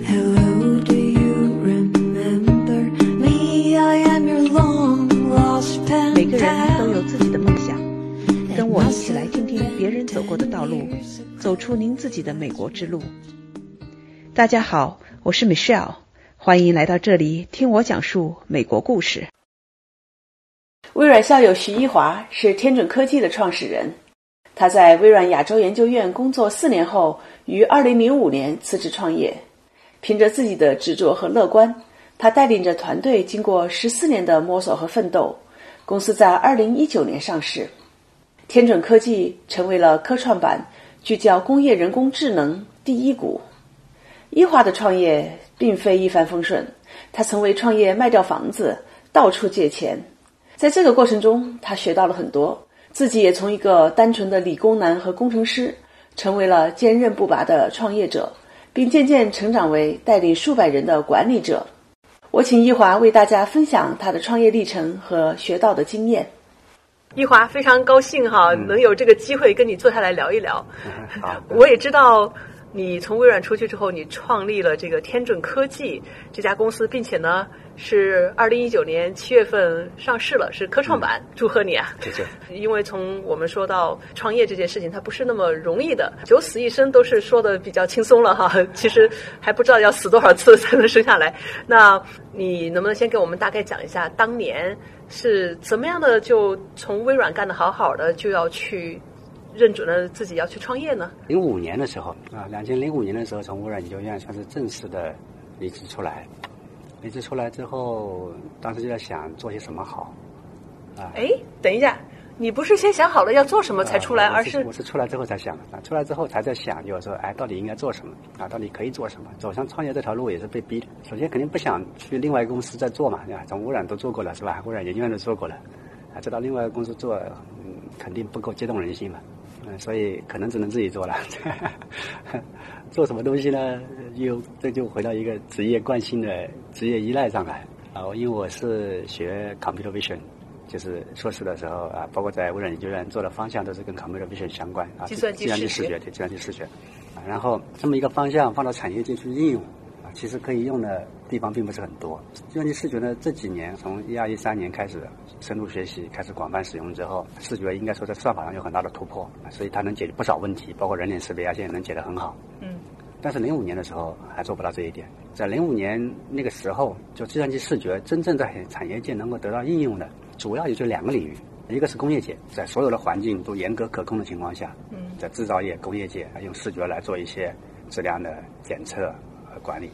Hello, do you remember me? I am your long lost pen 每个人都有自己的梦想，跟我一起来听听别人走过的道路，走出您自己的美国之路。大家好，我是 Michelle，欢迎来到这里听我讲述美国故事。微软校友徐一华是天准科技的创始人，他在微软亚洲研究院工作四年后，于2005年辞职创业。凭着自己的执着和乐观，他带领着团队经过十四年的摸索和奋斗，公司在2019年上市。天准科技成为了科创板聚焦工业人工智能第一股。一华的创业并非一帆风顺，他曾为创业卖掉房子，到处借钱。在这个过程中，他学到了很多，自己也从一个单纯的理工男和工程师，成为了坚韧不拔的创业者，并渐渐成长为带领数百人的管理者。我请易华为大家分享他的创业历程和学到的经验。易华非常高兴哈，能有这个机会跟你坐下来聊一聊。好，我也知道你从微软出去之后，你创立了这个天准科技这家公司，并且呢是二零一九年七月份上市了，是科创板。祝贺你啊！谢谢。因为从我们说到创业这件事情，它不是那么容易的，九死一生都是说的比较轻松了哈。其实还不知道要死多少次才能生下来。那你能不能先给我们大概讲一下，当年是怎么样的就从微软干得好好的，就要去认准了自己要去创业呢？零五年的时候啊，两千零五年的时候，从污染研究院算是正式的离职出来。离职出来之后，当时就在想做些什么好。啊，哎，等一下，你不是先想好了要做什么才出来，啊而是我是出来之后才想的啊，出来之后才在想，就是说，哎，到底应该做什么啊？到底可以做什么？走向创业这条路也是被逼的。首先肯定不想去另外一个公司再做嘛，对吧？从污染都做过了是吧？污染研究院都做过了，啊，再到另外一个公司做，嗯，肯定不够激动人心嘛。嗯，所以可能只能自己做了。做什么东西呢？又这就回到一个职业惯性的职业依赖上来啊。因为我是学 computer vision，就是硕士的时候啊，包括在微软研究院做的方向都是跟 computer vision 相关啊，计算机视觉，对，计算机视觉。啊，然后这么一个方向放到产业界去应用啊，其实可以用的地方并不是很多。计算机视觉呢，这几年从一二一三年开始深度学习，开始广泛使用之后，视觉应该说在算法上有很大的突破，啊所以它能解决不少问题，包括人脸识别啊，现在能解得很好。嗯但是零五年的时候还做不到这一点，在零五年那个时候，就计算机视觉真正在产业界能够得到应用的，主要也就两个领域，一个是工业界，在所有的环境都严格可控的情况下，嗯在制造业、工业界用视觉来做一些质量的检测和管理，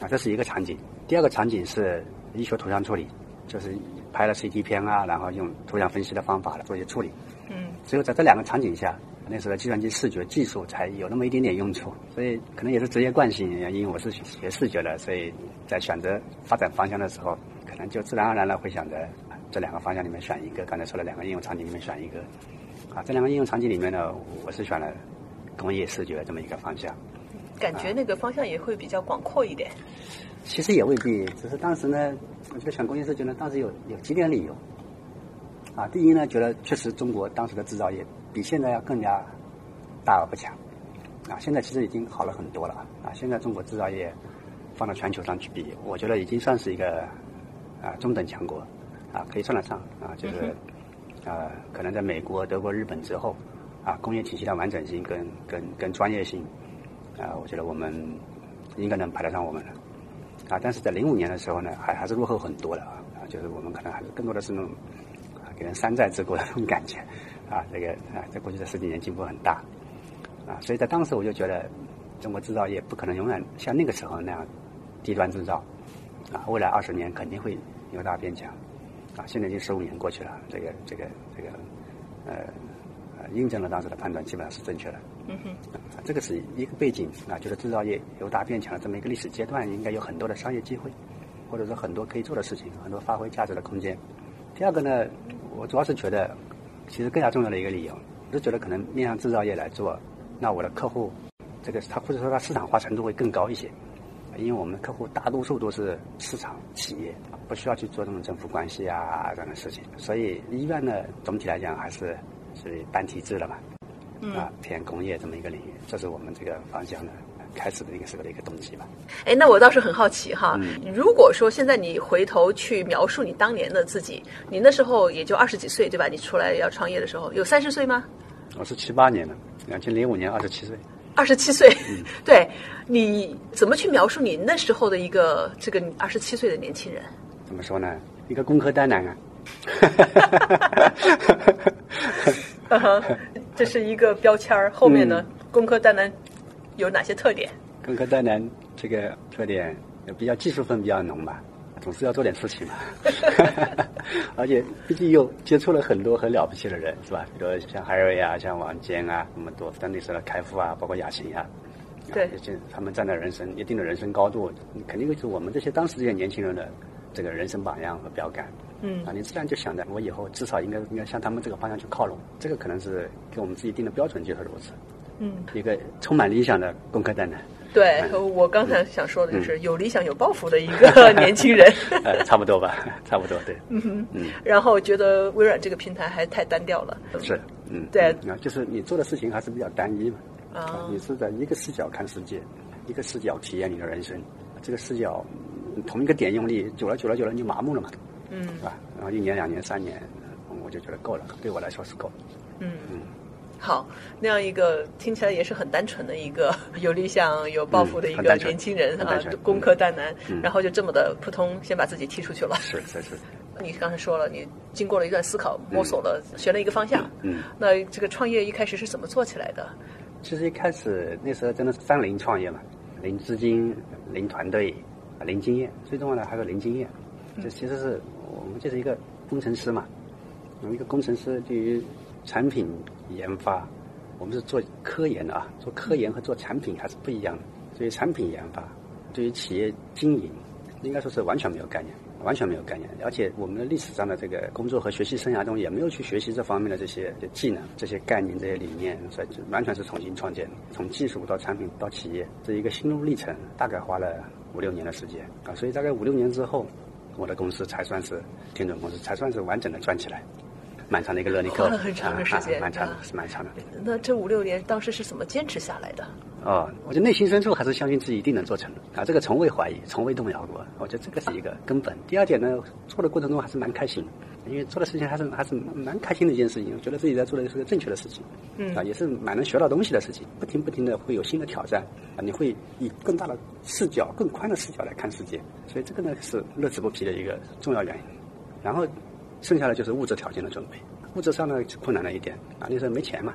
啊，这是一个场景。第二个场景是医学图像处理，就是拍了 CT 片啊，然后用图像分析的方法来做一些处理。嗯只有在这两个场景下，那时候的计算机视觉技术才有那么一点点用处。所以可能也是职业惯性，因为我是学视觉的，所以在选择发展方向的时候，可能就自然而然的会想着啊这两个方向里面选一个。刚才说了两个应用场景里面选一个，啊，这两个应用场景里面呢，我是选了工业视觉这么一个方向。感觉那个方向也会比较广阔一点。其实也未必，只是当时呢，我觉得选工业设计呢，当时有有几点理由。啊，第一呢，觉得确实中国当时的制造业比现在要更加大而不强。啊，现在其实已经好了很多了啊！现在中国制造业放到全球上去比，我觉得已经算是一个啊中等强国啊，可以算得上啊，就是啊，可能在美国、德国、日本之后啊，工业体系的完整性跟跟跟专业性啊，我觉得我们应该能排得上我们了。啊，但是在零五年的时候呢，还还是落后很多的啊，啊，就是我们可能还是更多的是那种啊给人山寨之国的那种感觉，啊，这个啊，在过去的十几年进步很大，啊，所以在当时我就觉得中国制造业不可能永远像那个时候那样低端制造，啊，未来二十年肯定会由大变强，啊，现在已经十五年过去了，这个这个这个呃呃印证了当时的判断基本上是正确的。嗯哼，啊，这个是一个背景啊，就是制造业由大变强的这么一个历史阶段，应该有很多的商业机会，或者说很多可以做的事情，很多发挥价值的空间。第二个呢，我主要是觉得，其实更加重要的一个理由，我是觉得可能面向制造业来做，那我的客户，这个他或者说他市场化程度会更高一些，因为我们的客户大多数都是市场企业，不需要去做这种政府关系啊这样的事情，所以医院呢，总体来讲还是属于单体制了嘛。啊，偏工业这么一个领域，这是我们这个方向的开始的那个时候的一个动机吧。哎，那我倒是很好奇哈，嗯如果说现在你回头去描述你当年的自己，你那时候也就二十几岁对吧？你出来要创业的时候有三十岁吗？我是七八年的，两千零五年二十七岁。二十七岁，嗯 对，你怎么去描述你那时候的一个这个二十七岁的年轻人？怎么说呢？一个工科单男啊。嗯哼这是一个标签儿，后面呢，嗯工科单男有哪些特点？工科单男这个特点比较技术分比较浓吧，总是要做点事情嘛。而且毕竟又接触了很多很了不起的人，是吧？比如像海瑞啊，像王坚啊，那么多，但那时候的开复啊，包括雅琴啊，对就他们站在人生一定的人生高度，肯定是我们这些当时这些年轻人的这个人生榜样和标杆。嗯啊，你自然就想着我以后至少应该应该向他们这个方向去靠拢，这个可能是给我们自己定的标准就是如此。嗯，一个充满理想的工科蛋男，对，嗯我刚才想说的就是有理想、有抱负的一个 年轻人。呃，差不多吧，差不多，对，嗯嗯，然后觉得微软这个平台还太单调了。是，嗯，对嗯啊，就是你做的事情还是比较单一嘛，啊你是在一个视角看世界，一个视角体验你的人生，这个视角嗯同一个点用力，久了久了久了你就麻木了嘛，嗯是吧？然后一年两年三年，嗯我就觉得够了，对我来说是够了。嗯，好，那样一个听起来也是很单纯的一个 有理想、有抱负的一个年轻人啊很单纯，工科蛋男，嗯然后就这么的扑通先把自己踢出去了。是是是，你刚才说了，你经过了一段思考，摸索了，选了一个方向。嗯，那这个创业一开始是怎么做起来的？其实一开始那时候真的是三零创业嘛，零资金、零团队、啊零经验，最重要的还是零经验。这其实是我们就是一个工程师嘛，我们一个工程师对于产品研发，我们是做科研的啊，做科研和做产品还是不一样的。对于产品研发，对于企业经营，应该说是完全没有概念。完全没有概念，而且我们的历史上的这个工作和学习生涯中也没有去学习这方面的这些技能、这些概念、这些理念，所以就完全是重新创建的。从技术到产品到企业，这一个心路历程，大概花了五六年的时间啊。所以大概五六年之后，我的公司才算是天准公司，才算是完整的转起来。漫长的一个 learning curve，花了很长的时间啊啊蛮长的啊，是蛮长的。那这五六年当时是怎么坚持下来的？哦，我觉得内心深处还是相信自己一定能做成的啊，这个从未怀疑，从未动摇过。我觉得这个是一个根本。第二点呢，做的过程中还是蛮开心，因为做的事情还是还是蛮开心的一件事情，我觉得自己在做的是个正确的事情，嗯啊，也是蛮能学到东西的事情。不停不停的会有新的挑战啊，你会以更大的视角、更宽的视角来看世界，所以这个呢是乐此不疲的一个重要原因。然后剩下的就是物质条件的准备，物质上呢困难了一点啊，那时候没钱嘛。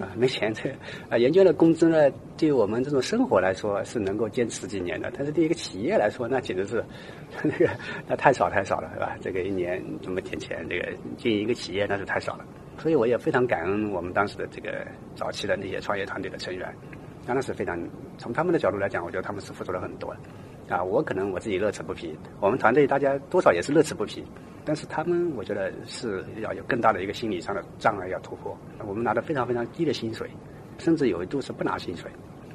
啊，没钱这啊，研究的工资呢，对于我们这种生活来说是能够坚持几年的，但是对一个企业来说，那简直是 那个那太少太少了，是吧？这个一年这么点钱，这个经营一个企业那是太少了。所以我也非常感恩我们当时的这个早期的那些创业团队的成员，当然是非常从他们的角度来讲，我觉得他们是付出了很多的。啊，我可能我自己乐此不疲，我们团队大家多少也是乐此不疲，但是他们我觉得是要有更大的一个心理上的障碍要突破。我们拿的非常非常低的薪水，甚至有一度是不拿薪水，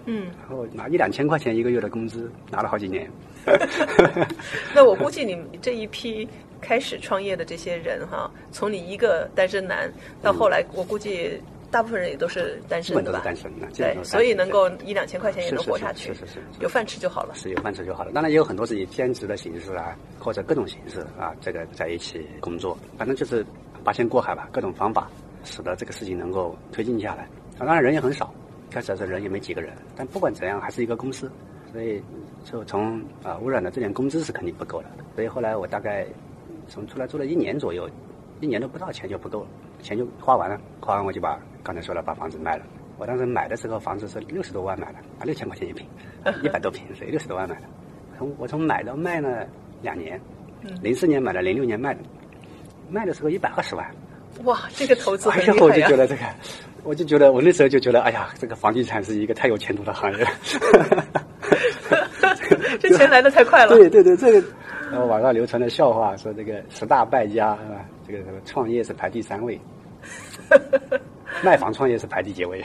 嗯，然后拿一两千块钱一个月的工资，拿了好几年。那我估计你这一批开始创业的这些人哈，从你一个单身男到后来，我估计大部分人也都是单基本都是身的吧？单身的，基本对都，是单身所以能够一两千块钱也能活下去，是是是是是是有饭吃就好了。是有饭吃就好了。当然也有很多是以兼职的形式啊，或者各种形式啊，这个在一起工作，反正就是八仙过海吧，各种方法使得这个事情能够推进下来。啊，当然人也很少，开始的时候人也没几个人，但不管怎样还是一个公司，所以就从啊污染的这点工资是肯定不够的。所以后来我大概从出来做了一年左右，一年都不到钱就不够了，钱就花完了，花完我就把刚才说了把房子卖了。我当时买的时候房子是六十多万买的，啊六千块钱一平，一百多平，所以六十多万买的。从我从买到卖呢两年，零四年买的，零六年卖的，卖的时候一百二十万。哇，这个投资很哎呀，我！就觉得这个，我就觉得我那时候就觉得，哎呀，这个房地产是一个太有前途的行业。这钱来的太快了。对对对，这个呃网上流传的笑话说这个十大败家是吧？这个什么创业是排第三位，卖房创业是排第几位？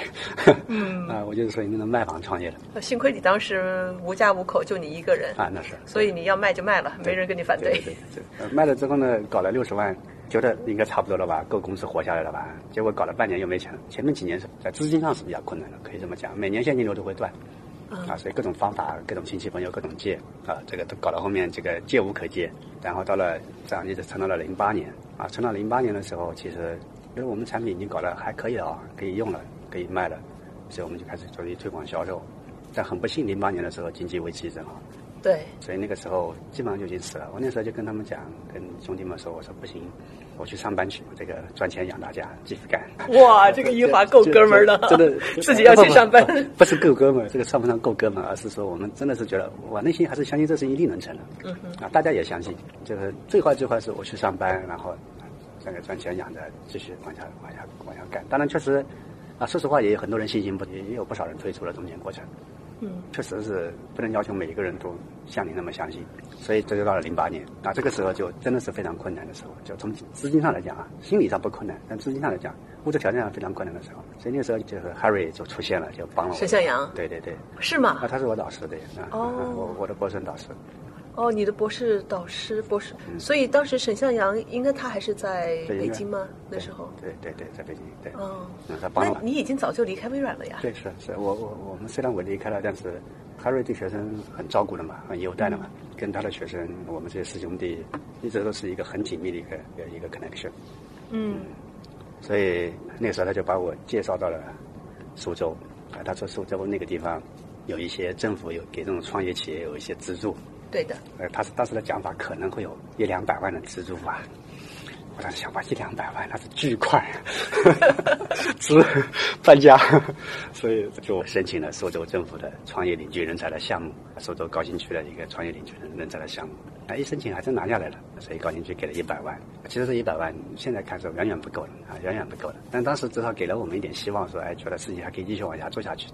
嗯。啊，我就是属于那种卖房创业的。幸亏你当时无家无口，就你一个人，啊，那是。所以你要卖就卖了，没人跟你反对。对对，呃卖了之后呢，搞了六十万，觉得应该差不多了吧，够公司活下来了吧？结果搞了半年又没钱，前面几年是在资金上是比较困难的，可以这么讲，每年现金流都会断，啊，所以各种方法、各种亲戚朋友、各种借啊，这个都搞到后面这个借无可借，然后到了这样一直撑到了零八年啊，撑到零八年的时候，其实因为我们产品已经搞得还可以了啊，可以用了，可以卖了，所以我们就开始着力推广销售。但很不幸，零八年的时候经济危机正好，对，所以那个时候基本上就已经死了。我那时候就跟他们讲，跟兄弟们说，我说不行，我去上班去，这个赚钱养大家，继续干。哇，这个一华够哥们儿 的，真的 自己要去上班，不是够哥们儿，这个算不上够哥们儿，而是说我们真的是觉得，我内心还是相信这事一定能成的。啊，大家也相信，就是最坏最坏是我去上班，然后这个赚钱养着，继续往下往下往下干。当然，确实啊，说实话，也有很多人信心不，也也有不少人退出了中间过程。嗯，确实是不能要求每一个人都像你那么相信，所以这就到了零八年，那这个时候就真的是非常困难的时候，就从资金上来讲啊，心理上不困难，但资金上来讲，物质条件上非常困难的时候，所以那个时候就是 Harry 就出现了，就帮了我。沈向阳，对对对，是吗？啊，？他是我导师对，啊，哦。我我的博士导师，哦，你的博士导师，博士，所以当时沈向阳应该他还是在北京吗？那时候，对对对，在北京，对，哦，那，他你已经早就离开微软了呀？对，是是，我我我们虽然我离开了，但是 Harry 对学生很照顾的嘛，很优待的嘛，跟他的学生，我们这些师兄弟一直都是一个很紧密的一个一个 connection。嗯，所以那个时候他就把我介绍到了苏州，啊，他说苏州那个地方有一些政府有给这种创业企业有一些资助，对的，呃，他是当时的讲法可能会有一两百万的资助吧。我当时想，哇，一两百万那是巨款，值搬家，所以就申请了苏州政府的创业领军人才的项目，苏州高新区的一个创业领军人才的项目。啊，一申请还真拿下来了，所以高新区给了一百万。其实这一百万现在看是远远不够的啊，远远不够的。但当时至少给了我们一点希望，说，哎，觉得事情还可以继续往下做下去。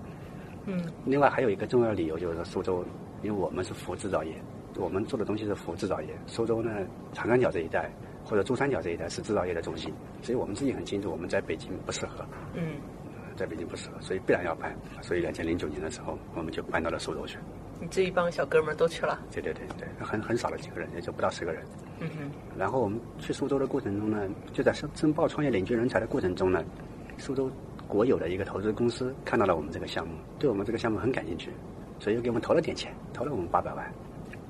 嗯，另外还有一个重要理由就是说，苏州，因为我们是服务制造业，我们做的东西是服务制造业。苏州呢，长三角这一带或者珠三角这一带是制造业的中心，所以我们自己很清楚，我们在北京不适合，嗯，在北京不适合，所以必然要搬。所以两千零九年的时候，我们就搬到了苏州去。你这一帮小哥们儿都去了，对对对对，很很少的几个人，也就不到十个人。嗯哼，然后我们去苏州的过程中呢，就在申申报创业领军人才的过程中呢，苏州国有的一个投资公司看到了我们这个项目，对我们这个项目很感兴趣，所以又给我们投了点钱，投了我们八百万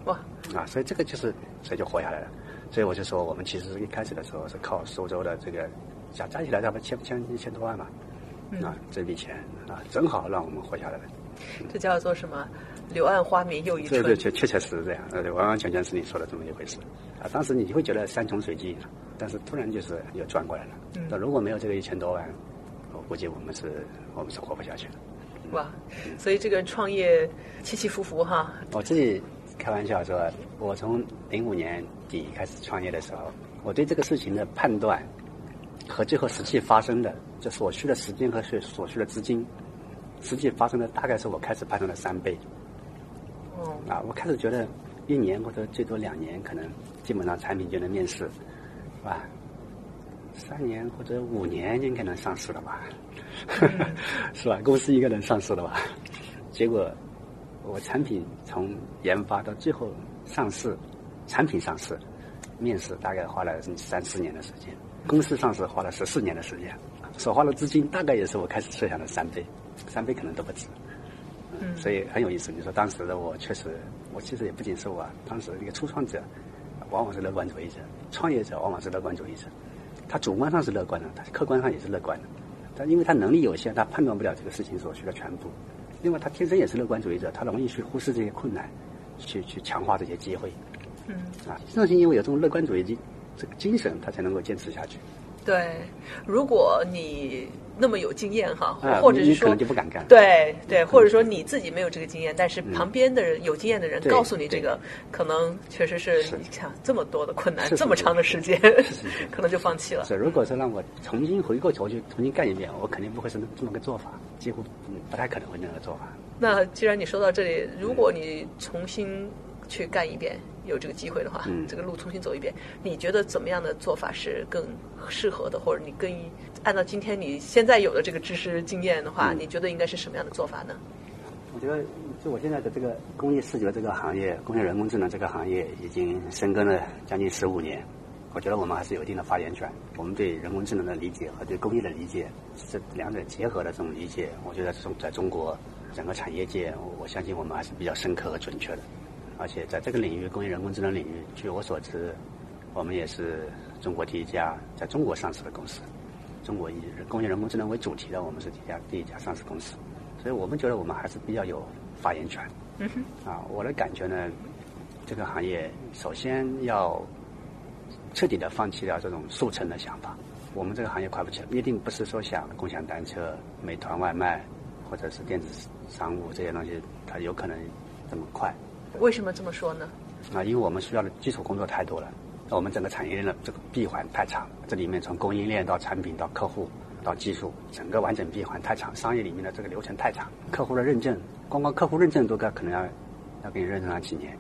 哇，啊，所以这个就是所以就活下来了。所以我就说，我们其实一开始的时候是靠苏州的这个加加起来差不多千千一千多万吧，啊，这笔钱啊，正好让我们活下来了。这叫做什么？柳暗花明又一村。对对，确确确实是这样，呃，完完全全是你说的这么一回事。啊，当时你会觉得山穷水尽，但是突然就是又转过来了。嗯那如果没有这个一千多万，我估计我们是我们是活不下去的。哇，所以这个创业起起伏伏哈，我自己开玩笑说，我从零五年底开始创业的时候，我对这个事情的判断和最后实际发生的，就所需的时间和所所需的资金，实际发生的大概是我开始判断的三倍。哦，啊，我开始觉得一年或者最多两年，可能基本上产品就能面世，是吧？三年或者五年应该能上市了吧？是吧？公司应该能上市了吧？结果我产品从研发到最后上市，产品上市，面试大概花了三四年的时间，公司上市花了十四年的时间，所花的资金大概也是我开始设想的三倍，三倍可能都不止。嗯所以很有意思。你说当时的我确实，我其实也不仅是我，当时的一个初创者，往往是乐观主义者，创业者往往是乐观主义者。他主观上是乐观的，他客观上也是乐观的。但因为他能力有限，他判断不了这个事情所需的全部。另外，他天生也是乐观主义者，他容易去忽视这些困难，去去强化这些机会。嗯，啊，正是因为有这种乐观主义精这个精神，他才能够坚持下去。对，如果你那么有经验哈，啊或者是说你你可能就不敢干。对对，或者说你自己没有这个经验，但是嗯。旁边的人有经验的人告诉你这个，可能确实是是。你想这么多的困难，这么长的时间可能就放弃了。是，如果是让我重新回过头去重新干一遍，我肯定不会是这么个做法，几乎嗯不太可能会那个做法。那既然你说到这里，如果你重新去干一遍，有这个机会的话，嗯这个路重新走一遍，你觉得怎么样的做法是更适合的，或者你更按照今天你现在有的这个知识经验的话，嗯你觉得应该是什么样的做法呢？我觉得，就我现在的这个工业视觉这个行业，工业人工智能这个行业已经深耕了将近十五年。我觉得我们还是有一定的发言权。我们对人工智能的理解和对工业的理解，这两者结合的这种理解，我觉得中在中国整个产业界，我相信我们还是比较深刻和准确的。而且在这个领域，工业人工智能领域，据我所知，我们也是中国第一家在中国上市的公司。中国以工业人工智能为主题的，我们是第一家第一家上市公司，所以我们觉得我们还是比较有发言权。嗯哼。啊，我的感觉呢，这个行业首先要彻底的放弃掉这种速成的想法。我们这个行业快不起来，一定不是说像共享单车、美团外卖或者是电子商务这些东西，它有可能这么快。为什么这么说呢？啊，因为我们需要的基础工作太多了，我们整个产业链的这个闭环太长，这里面从供应链到产品到客户到技术，整个完整闭环太长，商业里面的这个流程太长，客户的认证，光光客户认证都该可能要要给你认证上几年。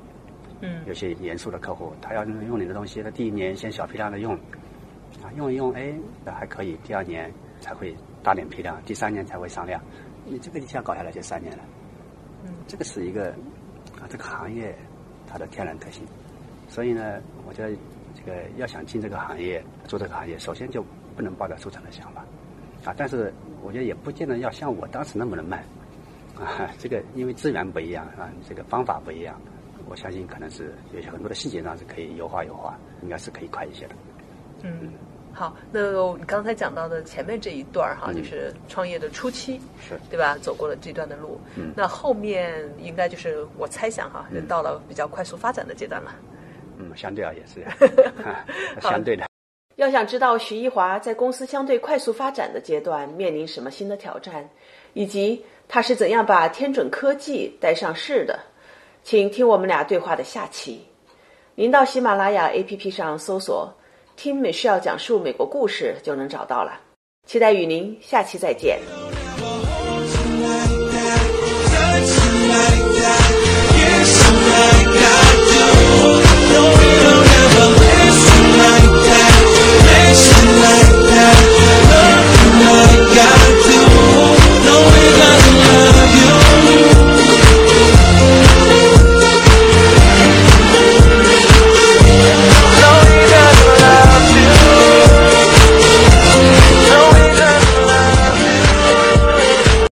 嗯。有些严肃的客户，他要用你的东西，他第一年先小批量的用，啊，用一用，哎，还可以，第二年才会大点批量，第三年才会上量，你这个一下搞下来就三年了。嗯。这个是一个。这个行业它的天然特性，所以呢，我觉得这个要想进这个行业做这个行业，首先就不能抱着速成的想法啊。但是我觉得也不见得要像我当时那么的慢 啊。这个因为资源不一样啊，这个方法不一样，我相信可能是有些很多的细节上是可以优化优化，应该是可以快一些的。嗯。好，那你刚才讲到的前面这一段哈，就是创业的初期，是对吧？走过了这段的路，嗯，那后面应该就是我猜想哈，到了比较快速发展的阶段了。嗯，相对而言是，相对的。要想知道徐一华在公司相对快速发展的阶段面临什么新的挑战，以及他是怎样把天准科技带上市的，请听我们俩对话的下期。您到喜马拉雅 APP 上搜索。听美需要讲述美国故事就能找到了，期待与您下期再见。